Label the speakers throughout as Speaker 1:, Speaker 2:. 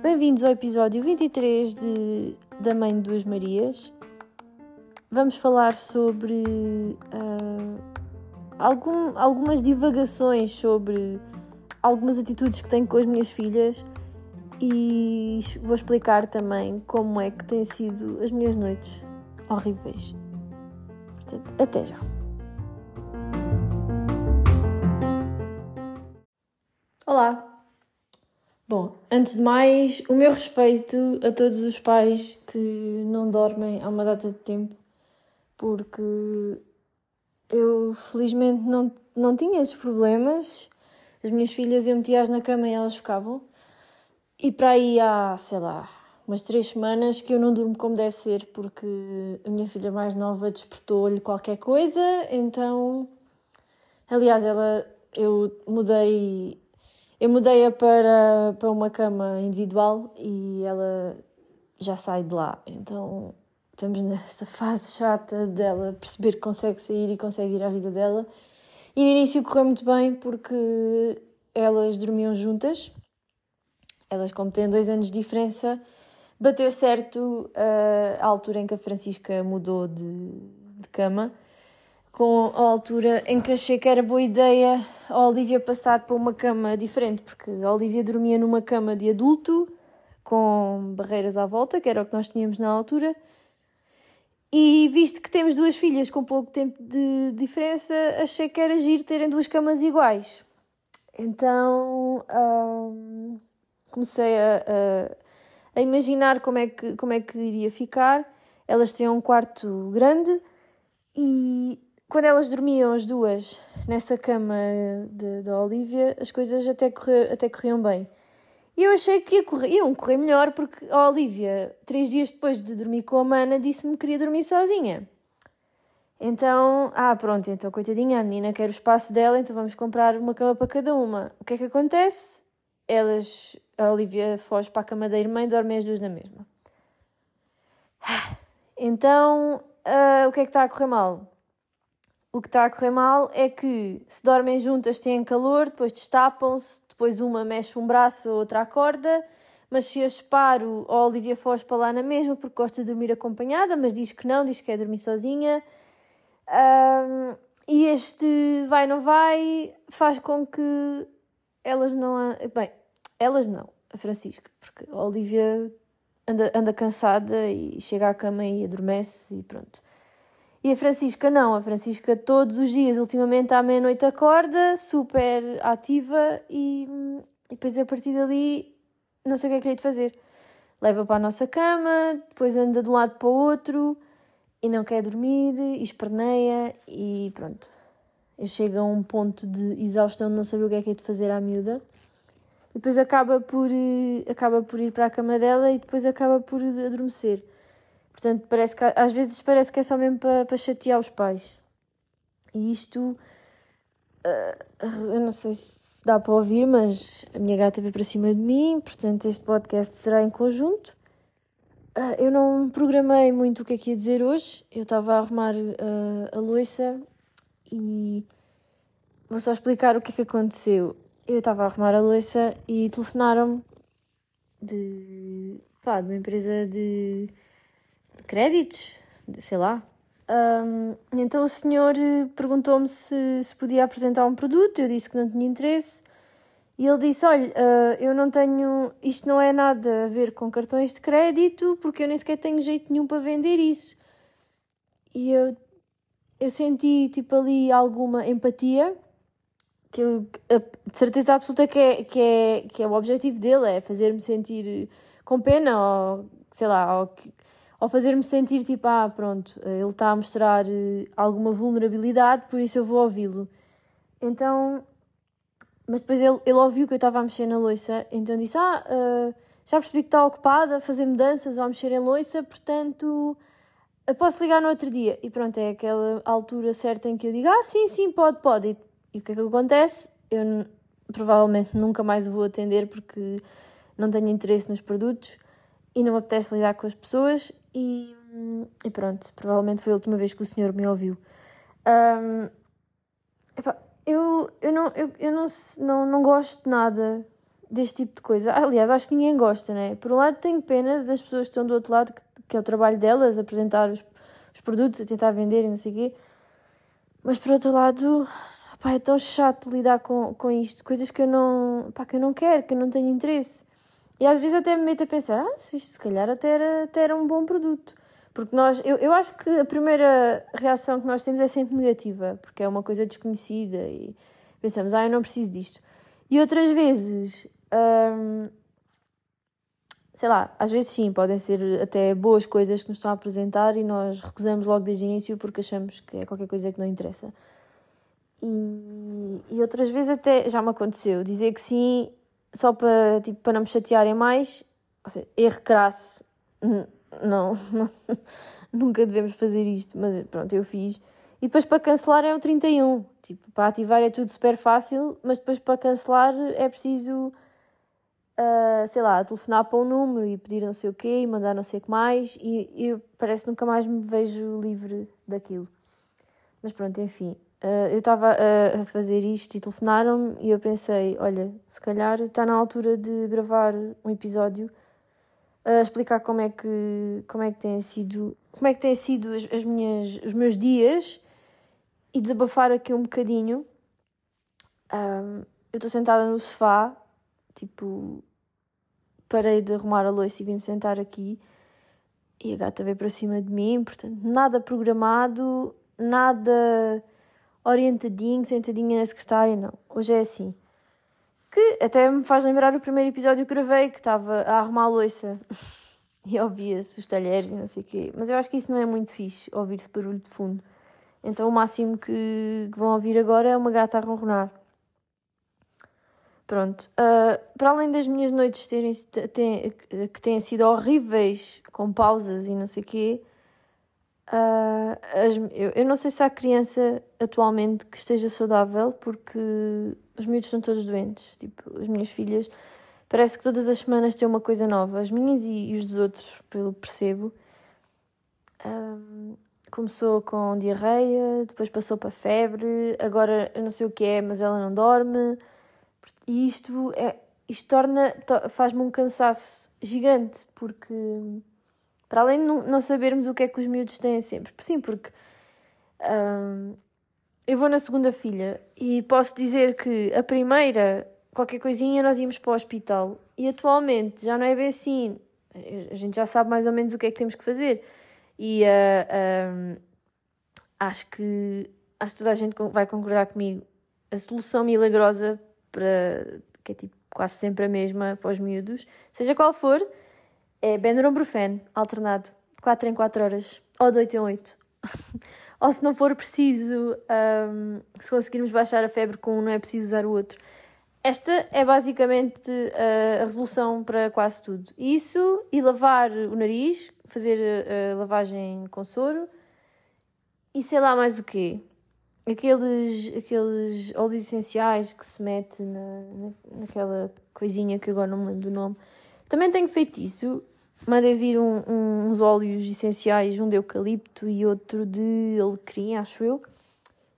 Speaker 1: Bem-vindos ao episódio 23 de Da Mãe de Duas Marias. Vamos falar sobre uh, algum, algumas divagações sobre algumas atitudes que tenho com as minhas filhas e vou explicar também como é que têm sido as minhas noites horríveis. Portanto, até já. Olá! Bom, antes de mais, o meu respeito a todos os pais que não dormem há uma data de tempo, porque eu felizmente não, não tinha esses problemas. As minhas filhas eu metia-as na cama e elas ficavam. E para aí há, sei lá, umas três semanas que eu não durmo como deve ser, porque a minha filha mais nova despertou-lhe qualquer coisa, então. Aliás, ela. Eu mudei eu mudei-a para, para uma cama individual e ela já sai de lá. Então estamos nessa fase chata dela perceber que consegue sair e consegue ir à vida dela. E no início correu muito bem porque elas dormiam juntas. Elas, como têm dois anos de diferença, bateu certo uh, a altura em que a Francisca mudou de, de cama com a altura em que achei que era boa ideia a Olivia passar para uma cama diferente, porque a Olivia dormia numa cama de adulto, com barreiras à volta, que era o que nós tínhamos na altura. E visto que temos duas filhas com pouco tempo de diferença, achei que era giro terem duas camas iguais. Então hum, comecei a, a, a, imaginar como é, que, como é que iria ficar. Elas tinham um quarto grande e quando elas dormiam as duas nessa cama da Olivia, as coisas até, até corriam bem. E eu achei que ia correr, iam correr melhor porque a Olivia, três dias depois de dormir com a Mana, disse-me que queria dormir sozinha. Então, ah, pronto, então coitadinha, a menina quer o espaço dela, então vamos comprar uma cama para cada uma. O que é que acontece? Elas, a Olivia foge para a cama da irmã e dormem as duas na mesma. Então, uh, o que é que está a correr mal? O que está a correr mal é que se dormem juntas têm calor, depois destapam-se, depois uma mexe um braço, a outra acorda, mas se as paro, a Olivia foge para lá na mesma porque gosta de dormir acompanhada, mas diz que não, diz que quer dormir sozinha. Um, e este vai não vai faz com que elas não. Bem, elas não, a Francisca, porque a Olivia anda, anda cansada e chega à cama e adormece e pronto. E a Francisca não, a Francisca todos os dias, ultimamente à meia-noite acorda, super ativa e, e depois a partir dali não sei o que é que lhe de fazer. Leva para a nossa cama, depois anda de um lado para o outro e não quer dormir, e esperneia e pronto. Eu chego a um ponto de exaustão de não saber o que é que é de fazer à miúda. E depois acaba por, eh, acaba por ir para a cama dela e depois acaba por adormecer. Portanto, parece que, às vezes parece que é só mesmo para, para chatear os pais. E isto. Uh, eu não sei se dá para ouvir, mas a minha gata veio para cima de mim, portanto, este podcast será em conjunto. Uh, eu não programei muito o que é que ia dizer hoje. Eu estava a arrumar uh, a louça e vou só explicar o que é que aconteceu. Eu estava a arrumar a louça e telefonaram-me de, pá, de uma empresa de créditos, sei lá. Um, então o senhor eh, perguntou-me se, se podia apresentar um produto, eu disse que não tinha interesse. E ele disse: Olha, uh, eu não tenho. Isto não é nada a ver com cartões de crédito, porque eu nem sequer tenho jeito nenhum para vender isso. E eu, eu senti tipo ali alguma empatia, que eu, de certeza absoluta que é, que é, que é o objetivo dele, é fazer-me sentir com pena, ou sei lá, ou que, ao fazer-me sentir tipo, ah, pronto, ele está a mostrar eh, alguma vulnerabilidade, por isso eu vou ouvi-lo. Então, mas depois ele, ele ouviu que eu estava a mexer na louça, então disse: Ah, uh, já percebi que está ocupada a fazer mudanças ou a mexer em louça, portanto, posso ligar no outro dia. E pronto, é aquela altura certa em que eu digo: Ah, sim, sim, pode, pode. E, e o que é que acontece? Eu provavelmente nunca mais o vou atender porque não tenho interesse nos produtos e não me apetece lidar com as pessoas e, e pronto, provavelmente foi a última vez que o senhor me ouviu. Um, epá, eu, eu, não, eu, eu não, não, não gosto de nada deste tipo de coisa. Aliás, acho que ninguém gosta, né? Por um lado, tenho pena das pessoas que estão do outro lado, que, que é o trabalho delas, apresentar os, os produtos, a tentar vender e não sei o quê. Mas por outro lado, é tão chato lidar com, com isto, coisas que eu não, pá, que eu não quero, que eu não tenho interesse. E às vezes até me meto a pensar, ah, se isto se calhar até era, até era um bom produto. Porque nós, eu, eu acho que a primeira reação que nós temos é sempre negativa, porque é uma coisa desconhecida e pensamos, ah, eu não preciso disto. E outras vezes, hum, sei lá, às vezes sim, podem ser até boas coisas que nos estão a apresentar e nós recusamos logo desde o início porque achamos que é qualquer coisa que não interessa. E, e outras vezes até já me aconteceu dizer que sim só para, tipo, para não me chatearem mais, ou seja, erro crasso não, não, nunca devemos fazer isto, mas pronto, eu fiz. E depois para cancelar é o 31. Tipo, para ativar é tudo super fácil, mas depois para cancelar é preciso, uh, sei lá, telefonar para um número e pedir não sei o quê e mandar não sei o que mais. E eu parece nunca mais me vejo livre daquilo. Mas pronto, enfim. Uh, eu estava a, fazer isto e telefonaram-me e eu pensei: olha, se calhar está na altura de gravar um episódio a explicar como é que como é que têm sido como é que têm sido as, as minhas os meus dias e desabafar aqui um bocadinho. Um, eu estou sentada no sofá tipo parei de arrumar a louça e vim-me sentar aqui e a gata veio para cima de mim portanto nada programado nada orientadinho sentadinha na secretária não hoje é assim que até me faz lembrar o primeiro episódio que gravei, que estava a arrumar a louça e ouvia-se os talheres e não sei o quê. Mas eu acho que isso não é muito fixe, ouvir-se barulho de fundo. Então o máximo que, que vão ouvir agora é uma gata a ronronar. Pronto. Uh, para além das minhas noites terem, terem, que têm sido horríveis, com pausas e não sei o quê, uh, as, eu, eu não sei se há criança atualmente que esteja saudável, porque os miúdos estão todos doentes. Tipo, as minhas filhas, parece que todas as semanas têm uma coisa nova. As minhas e, e os dos outros, pelo percebo. Um, começou com diarreia, depois passou para febre, agora eu não sei o que é, mas ela não dorme. E isto, é, isto torna, faz-me um cansaço gigante, porque para além de não, sabermos o que é que os miúdos têm sempre. Sim, porque um, eu vou na segunda filha e posso dizer que a primeira, qualquer coisinha, nós íamos para o hospital. E atualmente já não é bem assim. A gente já sabe mais ou menos o que é que temos que fazer. E uh, acho que acho que toda a gente vai concordar comigo. A solução milagrosa para que é tipo quase sempre a mesma para os miúdos, seja qual for, é Benuron alternado, de 4 em 4 horas, ou de 8 em 8. ou se não for preciso, um, se conseguirmos baixar a febre com um, não é preciso usar o outro. Esta é basicamente a resolução para quase tudo. Isso e lavar o nariz, fazer a lavagem com soro e sei lá mais o quê. Aqueles, aqueles óleos essenciais que se mete na, naquela coisinha que agora não me lembro do nome. Também tenho feito isso mandei vir um, um, uns óleos essenciais, um de eucalipto e outro de alecrim, acho eu.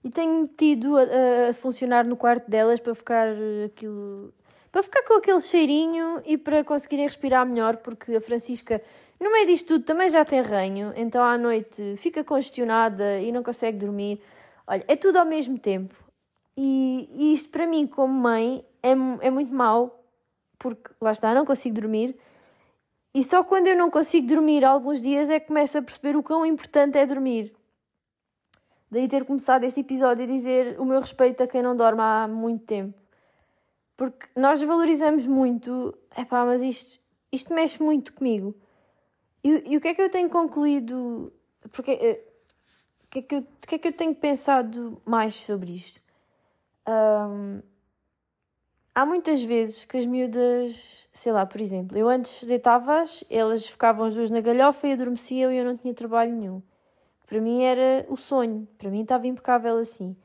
Speaker 1: E tenho metido a, a, funcionar no quarto delas para ficar aquilo. para ficar com aquele cheirinho e para conseguirem respirar melhor, porque a Francisca, no meio disto tudo, também já tem ranho, então à noite fica congestionada e não consegue dormir. Olha, é tudo ao mesmo tempo. E, e isto para mim, como mãe, é, é muito mau, porque lá está, não consigo dormir e só quando eu não consigo dormir alguns dias é que começo a perceber o quão importante é dormir. Daí ter começado este episódio a dizer o meu respeito a quem não dorme há muito tempo. Porque nós valorizamos muito, epá, mas isto, isto mexe muito comigo. E, e o que é que eu tenho concluído? Porque, uh, o, que é que eu, o que é que eu tenho pensado mais sobre isto? Um, há muitas vezes que as miúdas, sei lá, por exemplo, eu antes deitava-as, elas ficavam as duas na galhofa e adormeciam e eu não tinha trabalho nenhum. Para mim era o sonho, para mim estava impecável assim.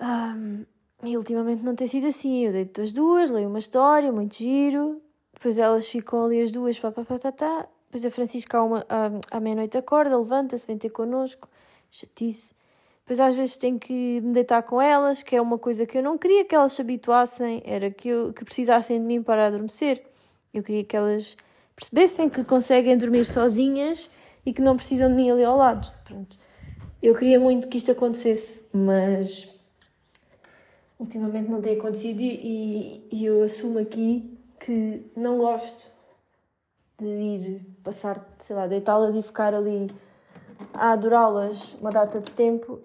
Speaker 1: Um, e ultimamente não tem sido assim. Eu deito as duas, leio uma história, muito giro, depois elas ficam ali as duas, pá, pá, pá, tá, tá. Depois a Francisca à, à, à meia-noite acorda, levanta-se, vem ter connosco, chatice. Depois às vezes tenho que me deitar com elas, que é uma coisa que eu não queria que elas se habituassem, era que, eu, que precisassem de mim para adormecer. Eu queria que elas percebessem que conseguem dormir sozinhas e que não precisam de mim ali ao lado. Pronto. Eu queria muito que isto acontecesse, mas ultimamente não tem acontecido e, e eu assumo aqui que não gosto de ir passar, sei lá, deitá-las e ficar ali a adorá-las uma data de tempo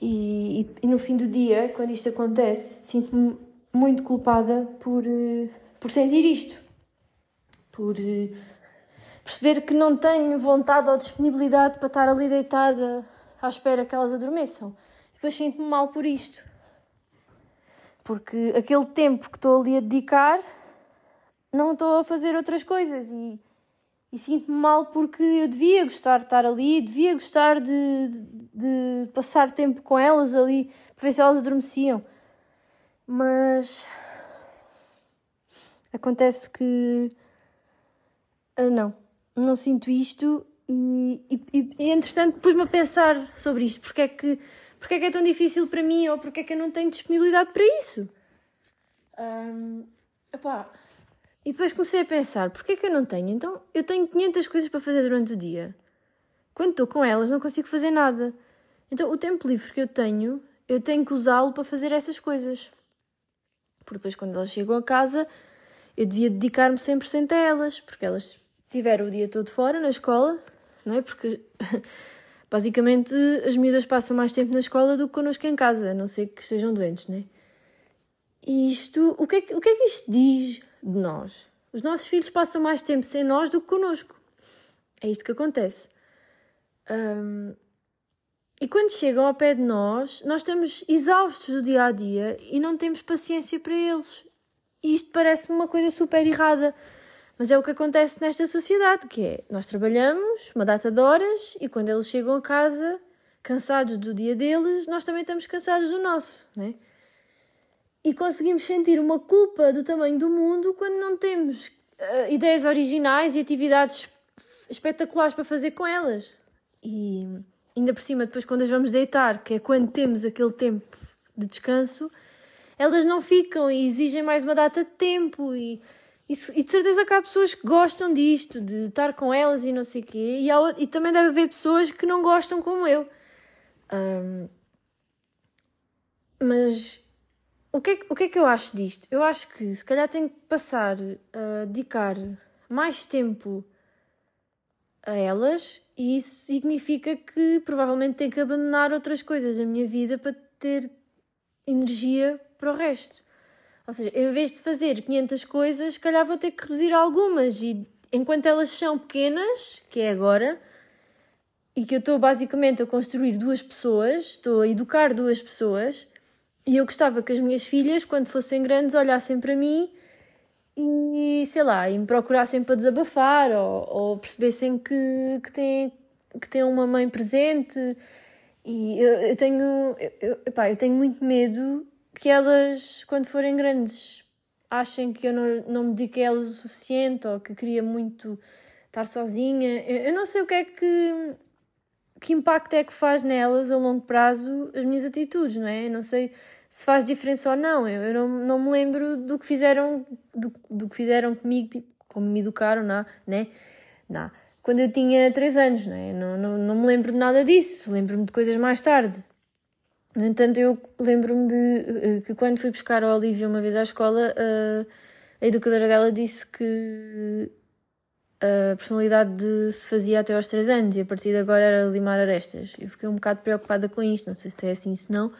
Speaker 1: e, e, e, no fim do dia, quando isto acontece, sinto-me muito culpada por, uh, por sentir isto. Por uh, perceber que não tenho vontade ou disponibilidade para estar ali deitada à espera que elas adormeçam. Depois sinto-me mal por isto. Porque aquele tempo que estou ali a dedicar, não estou a fazer outras coisas e e sinto-me mal porque eu devia gostar de estar ali, devia gostar de, de, de, passar tempo com elas ali para ver se elas adormeciam. Mas acontece que ah, não, não sinto isto e, e, e entretanto pus-me a pensar sobre isto, porque é que porque é que é tão difícil para mim ou porque é que eu não tenho disponibilidade para isso? Um, epá, e depois comecei a pensar, porquê é que eu não tenho? Então, eu tenho 500 coisas para fazer durante o dia. Quando estou com elas, não consigo fazer nada. Então, o tempo livre que eu tenho, eu tenho que usá-lo para fazer essas coisas. Porque depois, quando elas chegam a casa, eu devia dedicar-me 100% a elas, porque elas tiveram o dia todo fora, na escola, não é? Porque, basicamente, as miúdas passam mais tempo na escola do que connosco em casa, a não ser que estejam doentes, não é? E isto, o que é que, o que, é que isto diz de nós. Os nossos filhos passam mais tempo sem nós do que connosco. É isto que acontece. Um, e quando chegam ao pé de nós, nós estamos exaustos do dia a dia e não temos paciência para eles. E isto parece-me uma coisa super errada. Mas é o que acontece nesta sociedade, que é nós trabalhamos uma data de horas e quando eles chegam a casa, cansados do dia deles, nós também estamos cansados do nosso, não é? E conseguimos sentir uma culpa do tamanho do mundo quando não temos uh, ideias originais e atividades espetaculares para fazer com elas. E ainda por cima, depois, quando as vamos deitar, que é quando temos aquele tempo de descanso, elas não ficam e exigem mais uma data de tempo. E, e, e de certeza que há pessoas que gostam disto, de estar com elas e não sei o quê. E, há, e também deve haver pessoas que não gostam como eu. Um, mas o que, é, o que é que eu acho disto? Eu acho que se calhar tenho que passar a dedicar mais tempo a elas e isso significa que provavelmente tenho que abandonar outras coisas da minha vida para ter energia para o resto. Ou seja, em vez de fazer 500 coisas, se calhar vou ter que reduzir algumas e enquanto elas são pequenas, que é agora, e que eu estou basicamente a construir duas pessoas, estou a educar duas pessoas, e eu gostava que as minhas filhas, quando fossem grandes, olhassem para mim e, sei lá, e me procurassem para desabafar ou, ou percebessem que, que, têm, que têm uma mãe presente. E eu, eu tenho, eu, epá, eu tenho muito medo que elas, quando forem grandes, achem que eu não, não me dediquei a elas o suficiente ou que queria muito estar sozinha. Eu, eu não sei o que é que. Que impacto é que faz nelas a longo prazo as minhas atitudes, não é? Eu não sei se faz diferença ou não. Eu, eu não, não me lembro do que fizeram, do, do que fizeram comigo, tipo, como me educaram, não, né? Não. Quando eu tinha 3 anos, né? não, não, não me lembro de nada disso, lembro-me de coisas mais tarde. No entanto, eu lembro-me de eh, que quando fui buscar a Olivia uma vez à escola, a, a educadora dela disse que a personalidade de, se fazia até aos 3 anos e a partir de agora era limar arestas. Eu fiquei um bocado preocupada com isto, não sei se é assim, se não.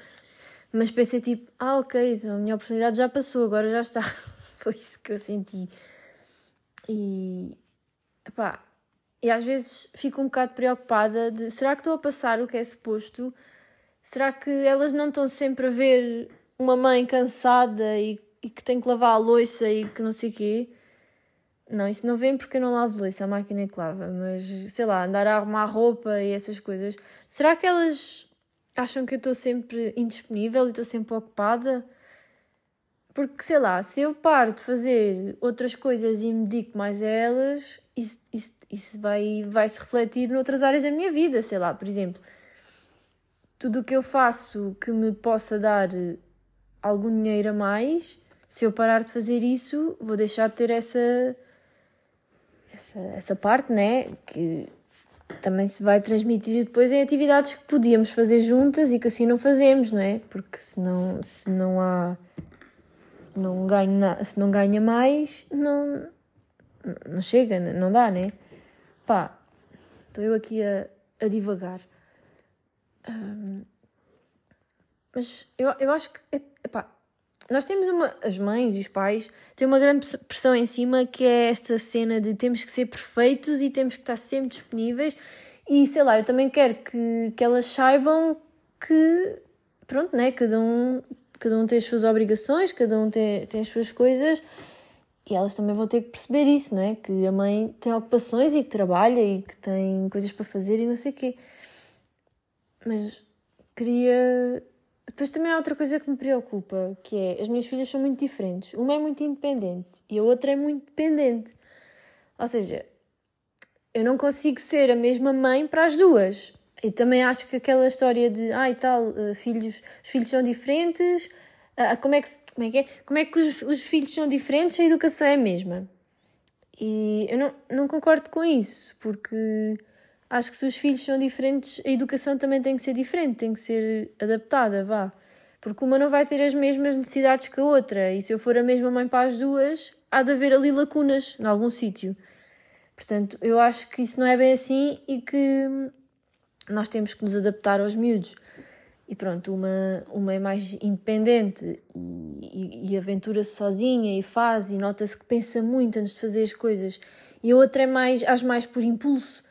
Speaker 1: Mas pensei tipo, ah, ok, então a minha oportunidade já passou, agora já está. Foi isso que eu senti. E, epá, e às vezes fico um bocado preocupada de será que estou a passar o que é suposto? Será que elas não estão sempre a ver uma mãe cansada e, e que tem que lavar a louça e que não sei o quê? Não, isso não vem porque eu não lavo louça, a máquina é que lava, mas sei lá, andar a arrumar roupa e essas coisas. Será que elas acham que eu estou sempre indisponível e estou sempre ocupada. Porque, sei lá, se eu paro de fazer outras coisas e me dedico mais a elas, isso, isso, isso vai, vai se refletir noutras áreas da minha vida. Sei lá, por exemplo, tudo o que eu faço que me possa dar algum dinheiro a mais, se eu parar de fazer isso, vou deixar de ter essa essa, essa parte, né? Que também se vai transmitir depois em atividades que podíamos fazer juntas e que assim não fazemos, não é? Porque se não, se não há. Se não, ganha, se não ganha mais, não, não chega, não dá, né? Pá, estou eu aqui a, a divagar. Um, mas eu, eu acho que. Epá, nós temos uma. As mães e os pais têm uma grande pressão em cima que é esta cena de temos que ser perfeitos e temos que estar sempre disponíveis. E sei lá, eu também quero que, que elas saibam que. Pronto, né? Cada um, cada um tem as suas obrigações, cada um tem, tem as suas coisas e elas também vão ter que perceber isso, não é? Que a mãe tem ocupações e que trabalha e que tem coisas para fazer e não sei o quê. Mas queria depois também há outra coisa que me preocupa, que é as minhas filhas são muito diferentes. Uma é muito independente e a outra é muito dependente. Ou seja, eu não consigo ser a mesma mãe para as duas. E também acho que aquela história de, ah, e tal, uh, filhos, os filhos são diferentes, uh, como, é que, como é que é? Como é que os, os filhos são diferentes, a educação é a mesma. E eu não, não concordo com isso, porque acho que se os filhos são diferentes, a educação também tem que ser diferente, tem que ser adaptada, vá. Porque uma não vai ter as mesmas necessidades que a outra, e se eu for a mesma mãe para as duas, há de haver ali lacunas em algum sítio. Portanto, eu acho que isso não é bem assim e que nós temos que nos adaptar aos miúdos. E pronto, uma, uma é mais independente e, e, e aventura-se sozinha e faz e nota-se que pensa muito antes de fazer as coisas. E a outra é mais, age mais por impulso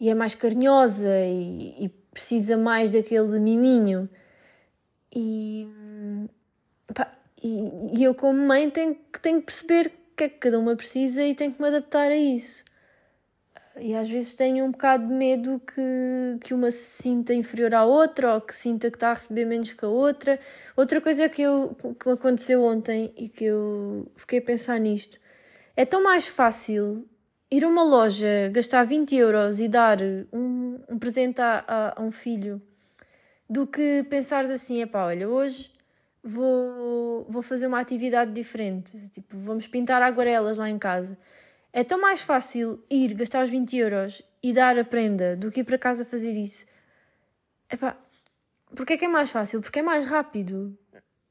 Speaker 1: e é mais carinhosa e, e precisa mais daquele miminho. E, pá, e, e, eu, como mãe, tenho, tenho que perceber o que é que cada uma precisa e tenho que me adaptar a isso. E às vezes tenho um bocado de medo que, que uma se sinta inferior à outra ou que sinta que está a receber menos que a outra. Outra coisa que, eu, que aconteceu ontem e que eu fiquei a pensar nisto: é tão mais fácil ir a uma loja, gastar 20 euros e dar um, um presente a, a, a um filho, do que pensares assim, epá, olha, hoje vou, vou fazer uma atividade diferente, tipo, vamos pintar aguarelas lá em casa. É tão mais fácil ir gastar os 20 euros e dar a prenda do que ir para casa fazer isso. Epá, porque é que é mais fácil? Porque é mais rápido.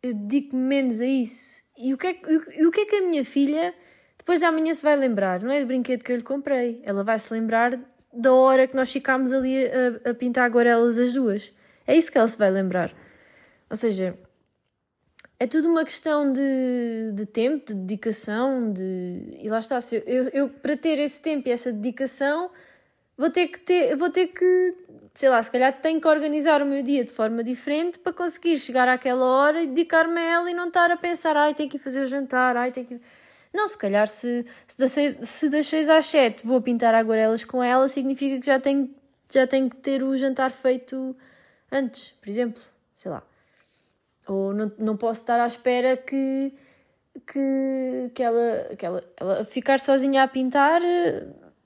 Speaker 1: Eu dedico-me menos a isso. E o que, é, e o que é que a minha filha depois da manhã se vai lembrar, não é do brinquedo que eu lhe comprei. Ela vai se lembrar da hora que nós ficámos ali a, a pintar aguarelas as duas. É isso que ela se vai lembrar. Ou seja, é tudo uma questão de, de tempo, de dedicação, de... e lá está. Eu, eu, para ter esse tempo e essa dedicação, vou ter que ter, vou ter que, sei lá, se calhar tenho que organizar o meu dia de forma diferente para conseguir chegar àquela hora e dedicar-me a ela e não estar a pensar, ai, tenho que fazer o jantar, ai, tenho que não, se calhar se, se, das, 6, se das 6 às 7 vou pintar aguarelas com ela, significa que já tenho, já tenho que ter o jantar feito antes, por exemplo. Sei lá. Ou não, não posso estar à espera que, que, que, ela, que ela, ela ficar sozinha a pintar,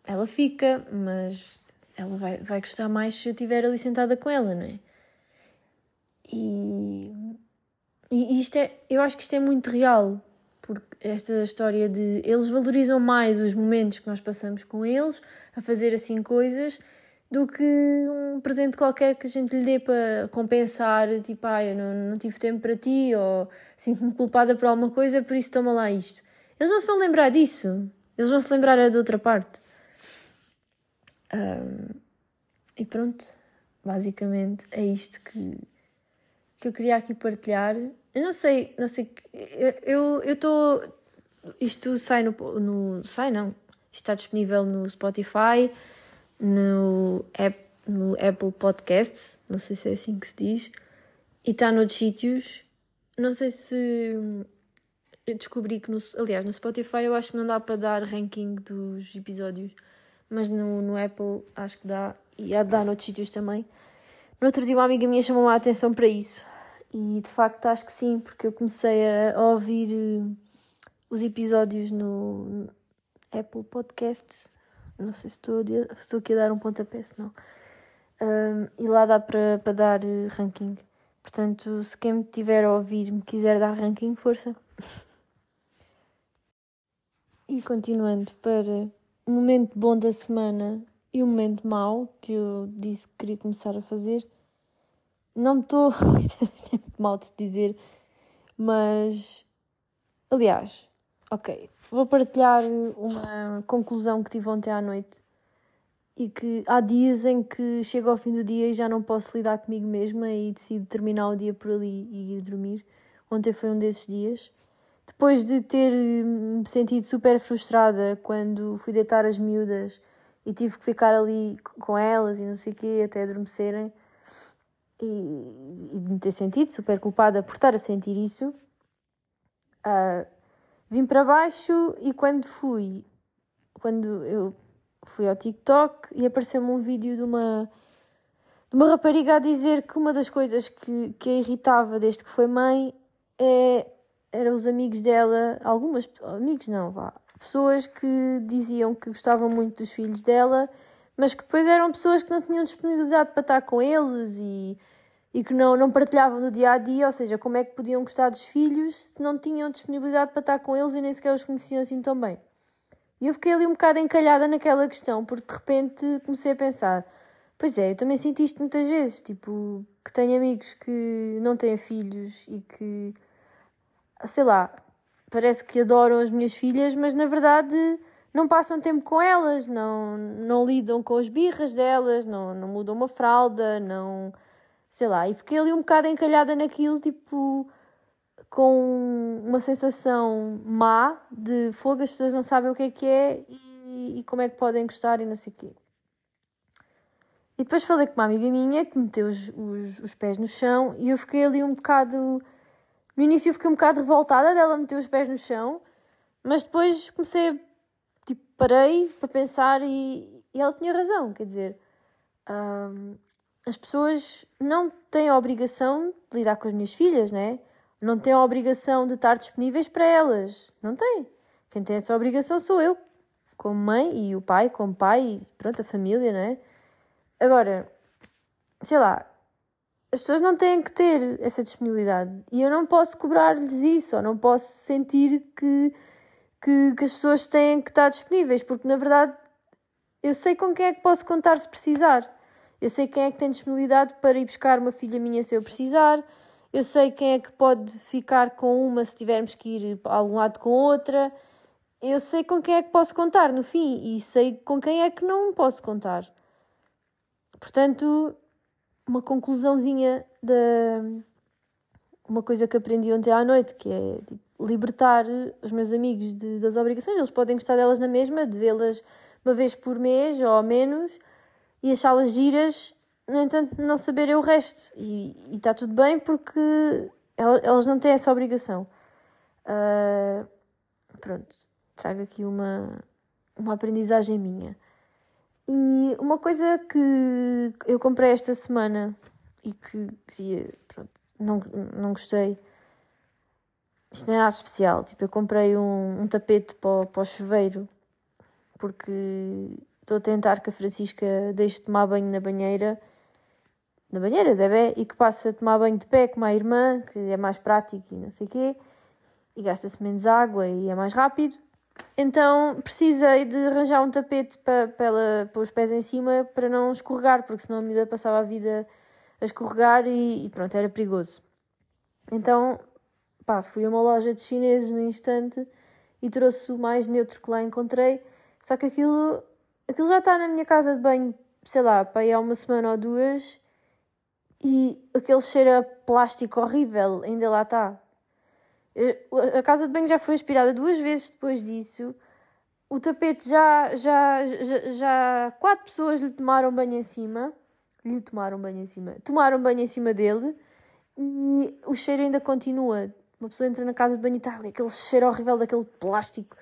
Speaker 1: ela fica, mas ela vai, vai gostar mais se eu estiver ali sentada com ela, não é? E, e isto é, eu acho que isto é muito real esta história de eles valorizam mais os momentos que nós passamos com eles, a fazer assim coisas, do que um presente qualquer que a gente lhe dê para compensar, tipo, ah, eu não, não tive tempo para ti, ou sinto-me culpada por alguma coisa, por isso toma lá isto. Eles não se vão lembrar disso, eles vão se lembrar de outra parte. Um, e pronto, basicamente é isto que, que eu queria aqui partilhar. Eu não sei, não sei. Eu estou. Isto sai no, no. Sai não. Está disponível no Spotify, no, app, no Apple Podcasts, não sei se é assim que se diz, e está noutros sítios. Não sei se. Eu descobri que no. Aliás, no Spotify eu acho que não dá para dar ranking dos episódios, mas no, no Apple acho que dá, e há de dar noutros sítios também. No outro dia, uma amiga minha chamou a atenção para isso e de facto acho que sim, porque eu comecei a, ouvir uh, os episódios no Apple Podcasts. Não sei se estou, a, estou aqui a dar um pontapé, se não. Um, e lá dá para, para dar ranking. Portanto, se quem me tiver a ouvir me quiser dar ranking, força. e continuando para o momento bom da semana e o momento mau, que eu disse que queria começar a fazer. Não estou. Isto é muito mal de se dizer, mas. Aliás, ok, vou partilhar uma conclusão que tive ontem à noite e que há dias em que chego ao fim do dia e já não posso lidar comigo mesma e decido terminar o dia por ali e ir dormir. Ontem foi um desses dias. Depois de ter me sentido super frustrada quando fui deitar as miúdas e tive que ficar ali com elas e não sei o quê até adormecerem e, de me ter sentido super culpada por estar a sentir isso, uh, vim para baixo e quando fui, quando eu fui ao TikTok e apareceu-me um vídeo de uma, de uma rapariga a dizer que uma das coisas que, que a irritava desde que foi mãe é, eram os amigos dela, algumas amigos não, vá, pessoas que diziam que gostavam muito dos filhos dela, mas que depois eram pessoas que não tinham disponibilidade para estar com eles e, e que não, não partilhavam no dia a dia, ou seja, como é que podiam gostar dos filhos se não tinham disponibilidade para estar com eles e nem sequer os conheciam assim tão bem. E eu fiquei ali um bocado encalhada naquela questão, porque de repente comecei a pensar: pois é, eu também senti isto muitas vezes, tipo, que tenho amigos que não têm filhos e que, sei lá, parece que adoram as minhas filhas, mas na verdade não passam tempo com elas, não, não lidam com as birras delas, não, não mudam uma fralda, não. Sei lá. E fiquei ali um bocado encalhada naquilo, tipo com uma sensação má de fogo, as pessoas não sabem o que é que é e, e como é que podem gostar e não sei o quê. E depois falei com uma amiga minha que meteu os, os, os pés no chão e eu fiquei ali um bocado. No início eu fiquei um bocado revoltada dela meter os pés no chão, mas depois comecei, tipo, parei para pensar e, e ela tinha razão, quer dizer, hum, as pessoas não têm a obrigação de lidar com as minhas filhas, né? não têm a obrigação de estar disponíveis para elas. Não têm. Quem tem essa obrigação sou eu, como mãe, e o pai como pai, e pronto, a família, não é? Agora, sei lá, as pessoas não têm que ter essa disponibilidade. E eu não posso cobrar-lhes isso, ou não posso sentir que, que, que as pessoas têm que estar disponíveis, porque na verdade eu sei com quem é que posso contar se precisar. Eu sei quem é que tem disponibilidade para ir buscar uma filha minha se eu precisar eu sei quem é que pode ficar com uma se tivermos que ir a algum lado com outra, eu sei com quem é que posso contar no fim e sei com quem é que não posso contar. Portanto, uma conclusãozinha da uma coisa que aprendi ontem à noite, que é tipo, libertar os meus amigos de, das obrigações. Eles podem gostar delas na mesma, de vê-las uma vez por mês ou menos e achá-las giras no entanto, não saberem o resto. E está tudo bem porque elas não têm essa obrigação. Uh, pronto, trago aqui uma, uma aprendizagem minha. E uma coisa que eu comprei esta semana e que queria, pronto, não, não gostei. Isto não é nada especial. Tipo, eu comprei um, um tapete para, para o chuveiro porque estou a tentar que a Francisca deixe de tomar banho na banheira na banheira da e que passa a tomar banho de pé como a irmã, que é mais prático e não sei o quê, e gasta-se menos água e é mais rápido. Então precisei de arranjar um tapete para, para ela pôr os pés em cima para não escorregar, porque senão a miúda passava a vida a escorregar e, e pronto, era perigoso. Então, pá, fui a uma loja de chineses no instante e trouxe o mais neutro que lá encontrei. Só que aquilo, aquilo já está na minha casa de banho, sei lá, para ir há uma semana ou duas e aquele cheiro a plástico horrível ainda lá está. A casa de banho já foi aspirada duas vezes depois disso. O tapete já, já, já, já quatro pessoas lhe tomaram banho em cima. Lhe tomaram banho em cima. Tomaram banho em cima dele e o cheiro ainda continua. Uma pessoa entra na casa de banho e está aquele cheiro horrível daquele plástico.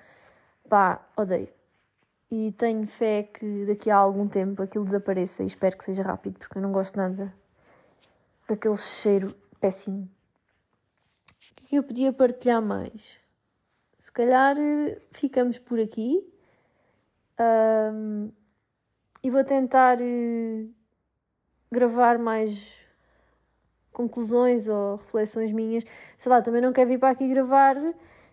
Speaker 1: Pá, odeio. E tenho fé que daqui a algum tempo aquilo desapareça e espero que seja rápido porque eu não gosto nada aquele cheiro péssimo. O que é que eu podia partilhar mais? Se calhar eh, ficamos por aqui. Um, e vou tentar uh, gravar mais conclusões ou reflexões minhas. Sei lá, também não quero vir para aqui gravar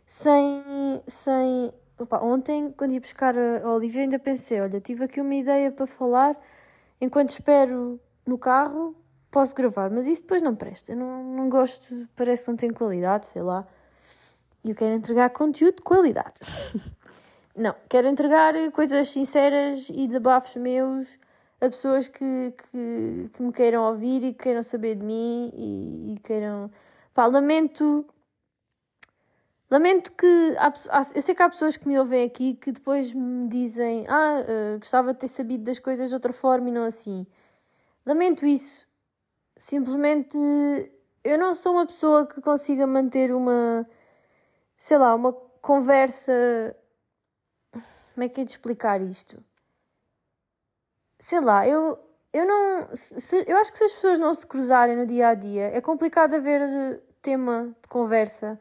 Speaker 1: sem. sem... Opa, ontem, quando ia buscar a Olivia, ainda pensei: olha, tive aqui uma ideia para falar, enquanto espero no carro, posso gravar, mas isso depois não presta. Eu não, não gosto, parece que não tem qualidade, sei lá. E eu quero entregar conteúdo de qualidade. não, quero entregar coisas sinceras e desabafos meus a pessoas que, que, que me queiram ouvir e que queiram saber de mim e, e queiram. Pá, lamento. Lamento que. Há, eu sei que há pessoas que me ouvem aqui que depois me dizem: Ah, uh, gostava de ter sabido das coisas de outra forma e não assim. Lamento isso. Simplesmente eu não sou uma pessoa que consiga manter uma, sei lá, uma conversa. Como é que é de explicar isto? Sei lá, eu, eu não. Se, eu acho que se as pessoas não se cruzarem no dia a dia, é complicado haver tema de conversa.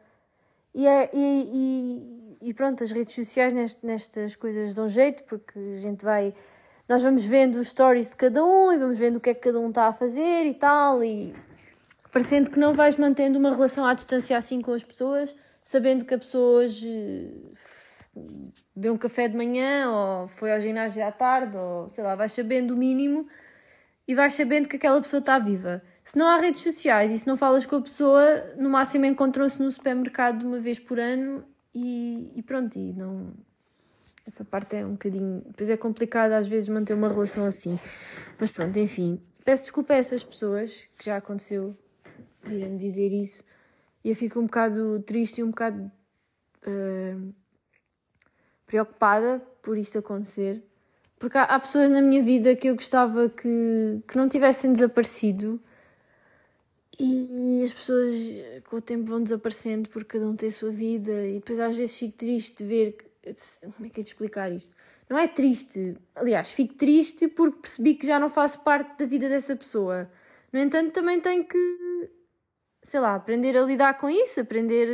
Speaker 1: E, é, e, e, e pronto, as redes sociais nest, nestas coisas dão jeito, porque a gente vai nós vamos vendo os stories de cada um e vamos vendo o que é que cada um está a fazer e tal, e parecendo que não vais mantendo uma relação à distância assim com as pessoas, sabendo que a pessoa hoje bebeu um café de manhã ou foi ao ginásio à tarde, ou sei lá, vais sabendo o mínimo e vais sabendo que aquela pessoa está viva. Se não há redes sociais e se não falas com a pessoa, no máximo encontrou-se no supermercado uma vez por ano e, e pronto, e não, essa parte é um bocadinho. Depois é complicado às vezes manter uma relação assim. Mas pronto, enfim. Peço desculpa a essas pessoas que já aconteceu virem-me dizer isso. E eu fico um bocado triste e um bocado uh, preocupada por isto acontecer. Porque há, há, pessoas na minha vida que eu gostava que, que não tivessem desaparecido. E as pessoas com o tempo vão desaparecendo porque cada um tem a sua vida. E depois às vezes fico triste de ver como é que é de explicar isto? Não é triste. Aliás, fico triste porque percebi que já não faço parte da vida dessa pessoa. No entanto, também tenho que, sei lá, aprender a lidar com isso, aprender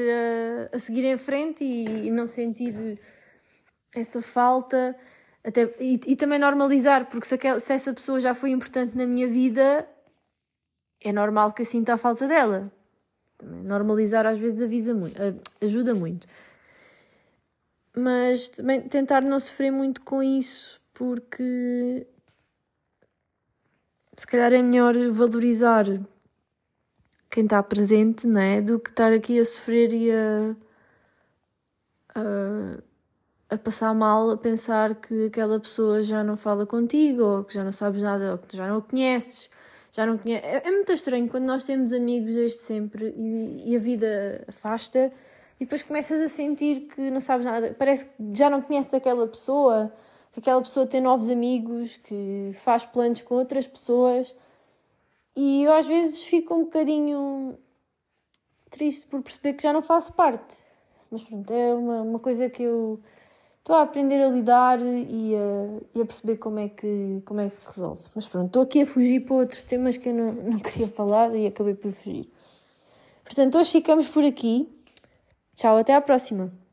Speaker 1: a, a seguir em frente e, e, não sentir essa falta. Até, e, e também normalizar, porque se, aquela, se essa pessoa já foi importante na minha vida, é normal que eu sinta a falta dela. Normalizar às vezes avisa muito, ajuda muito mas também tentar não sofrer muito com isso, porque se calhar é melhor valorizar quem está presente, né? Do que estar aqui a sofrer e a, a, a, passar mal, a pensar que aquela pessoa já não fala contigo, ou que já não sabes nada, ou que já não o conheces. Já não conhece. É, é muito estranho quando nós temos amigos desde sempre e, e a vida afasta e depois começas a sentir que não sabes nada, parece que já não conheces aquela pessoa, que aquela pessoa tem novos amigos, que faz planos com outras pessoas. E eu às vezes fico um bocadinho triste por perceber que já não faço parte. Mas pronto, é uma, uma coisa que eu estou a aprender a lidar e a, e a perceber como é, que, como é que se resolve. Mas pronto, estou aqui a fugir para outros temas que eu não, não queria falar e acabei por fugir. Portanto, hoje ficamos por aqui. Tchau, até à próxima!